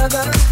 another.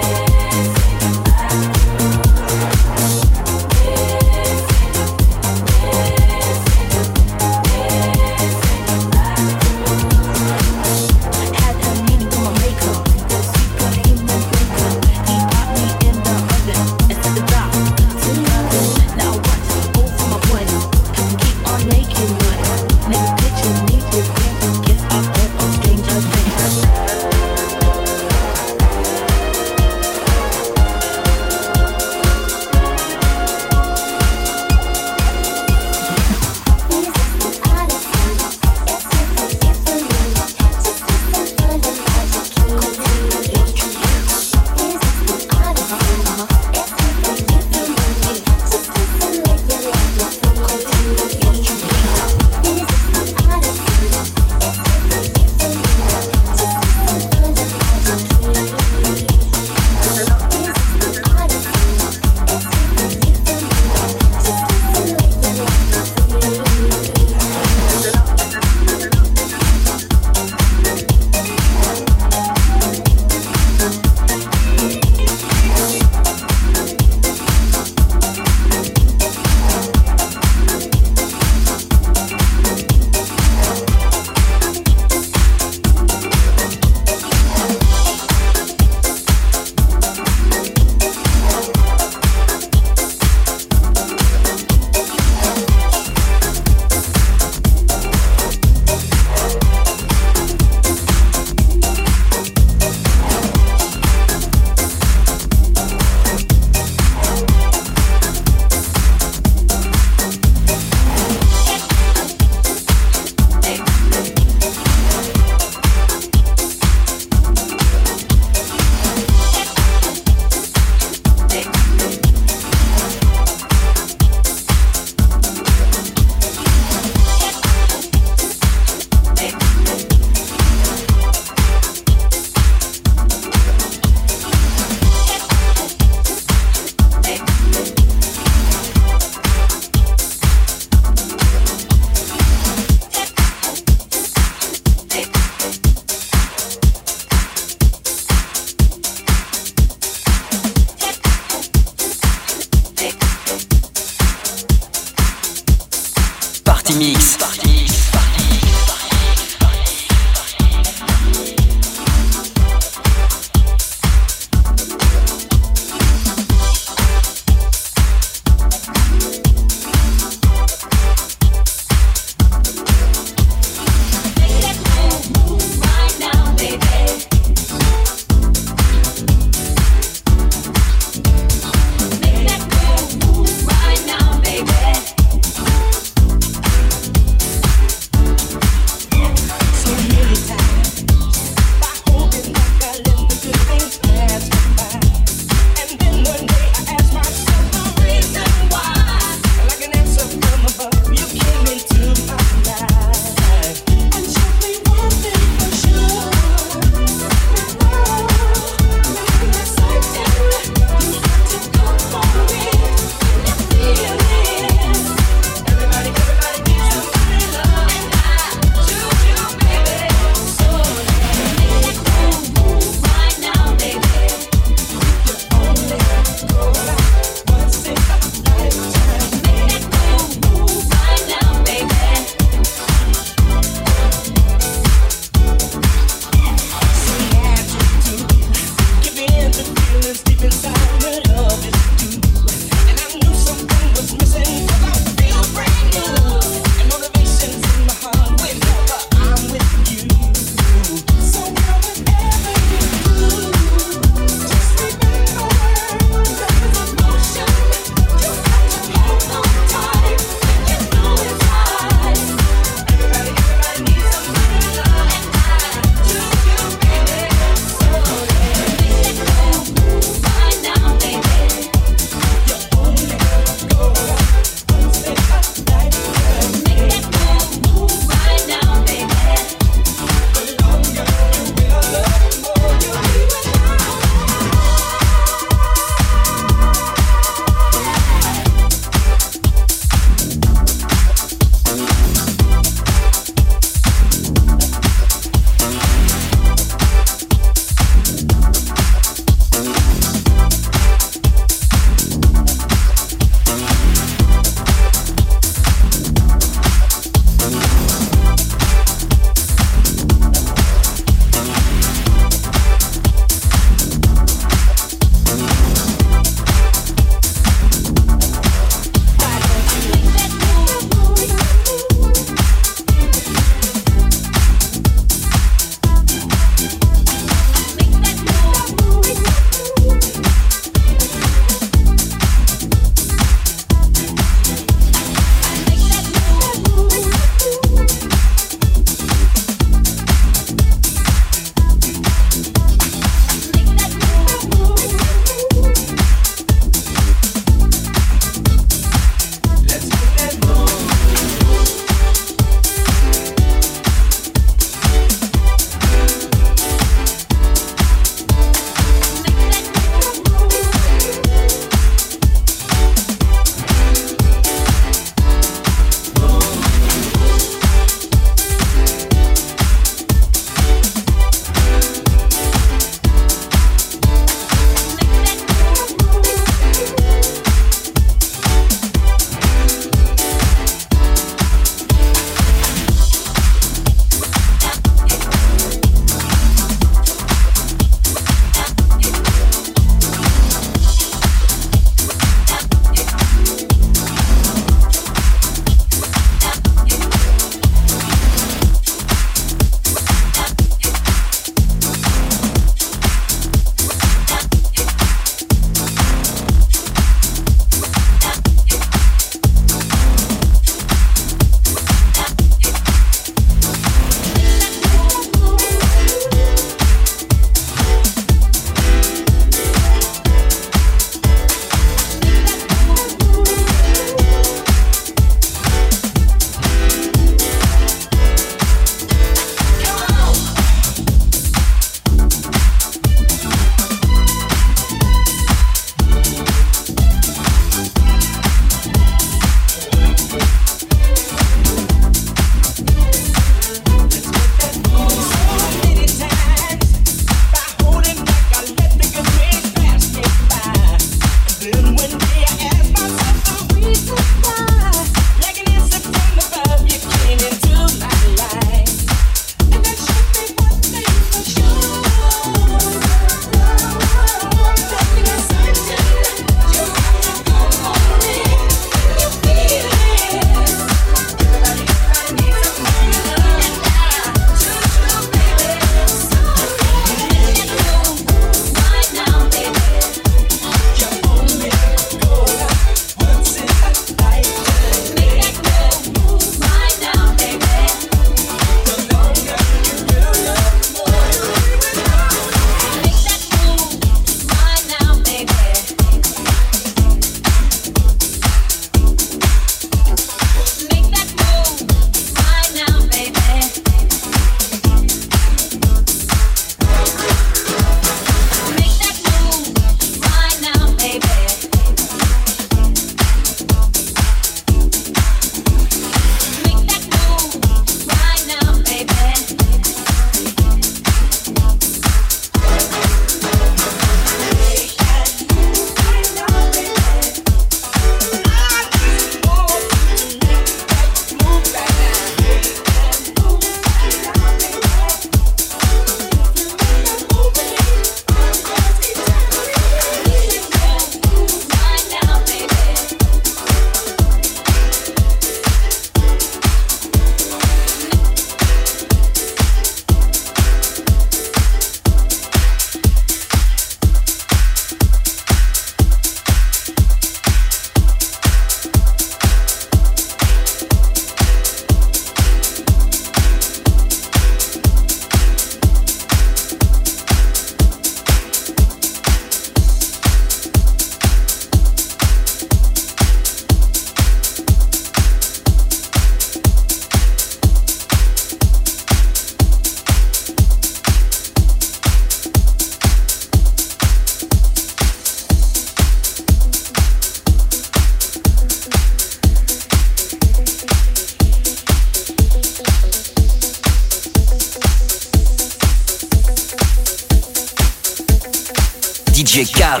DJ Carl.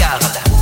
Carl.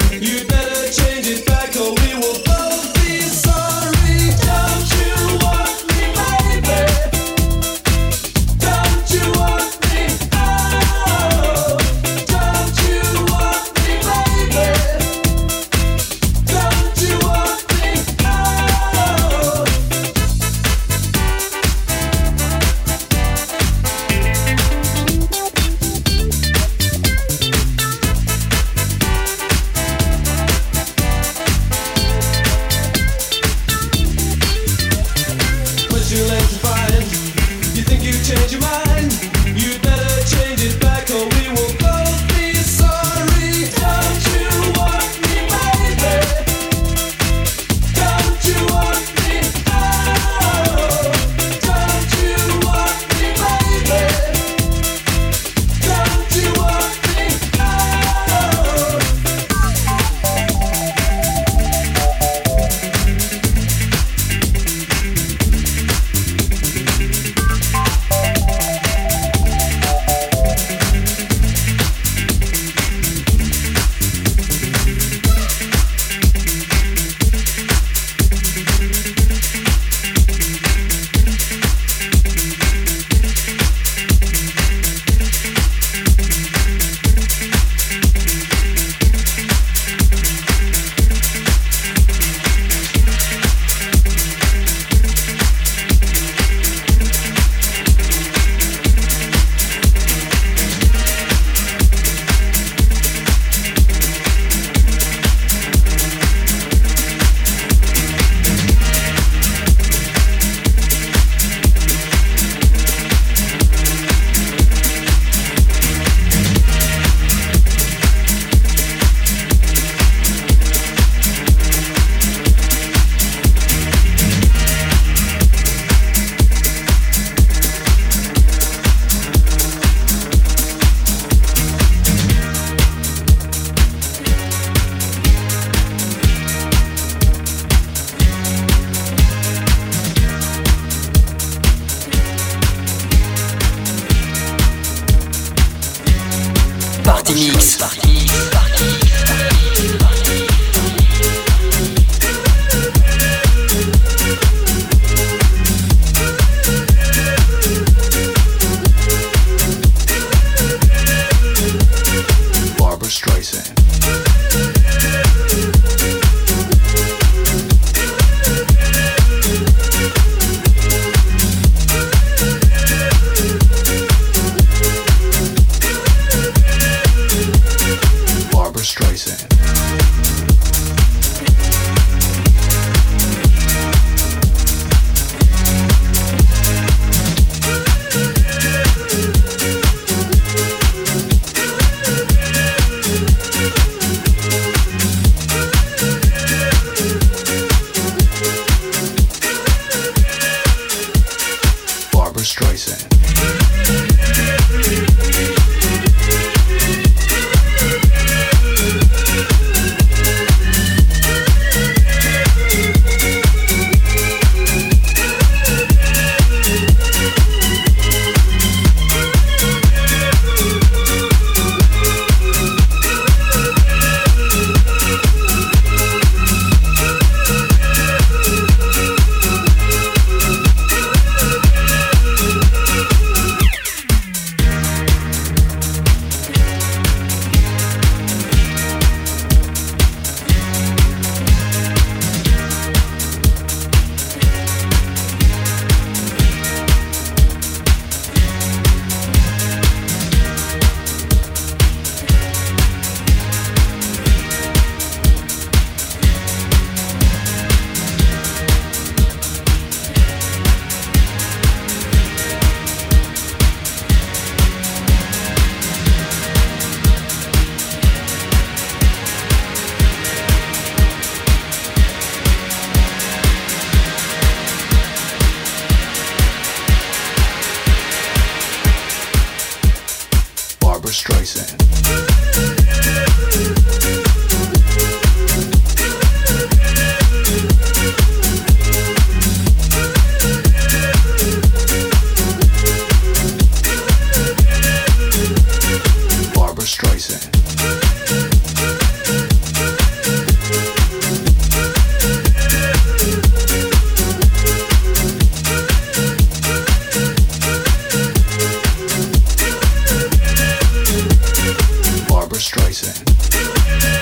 Streisand.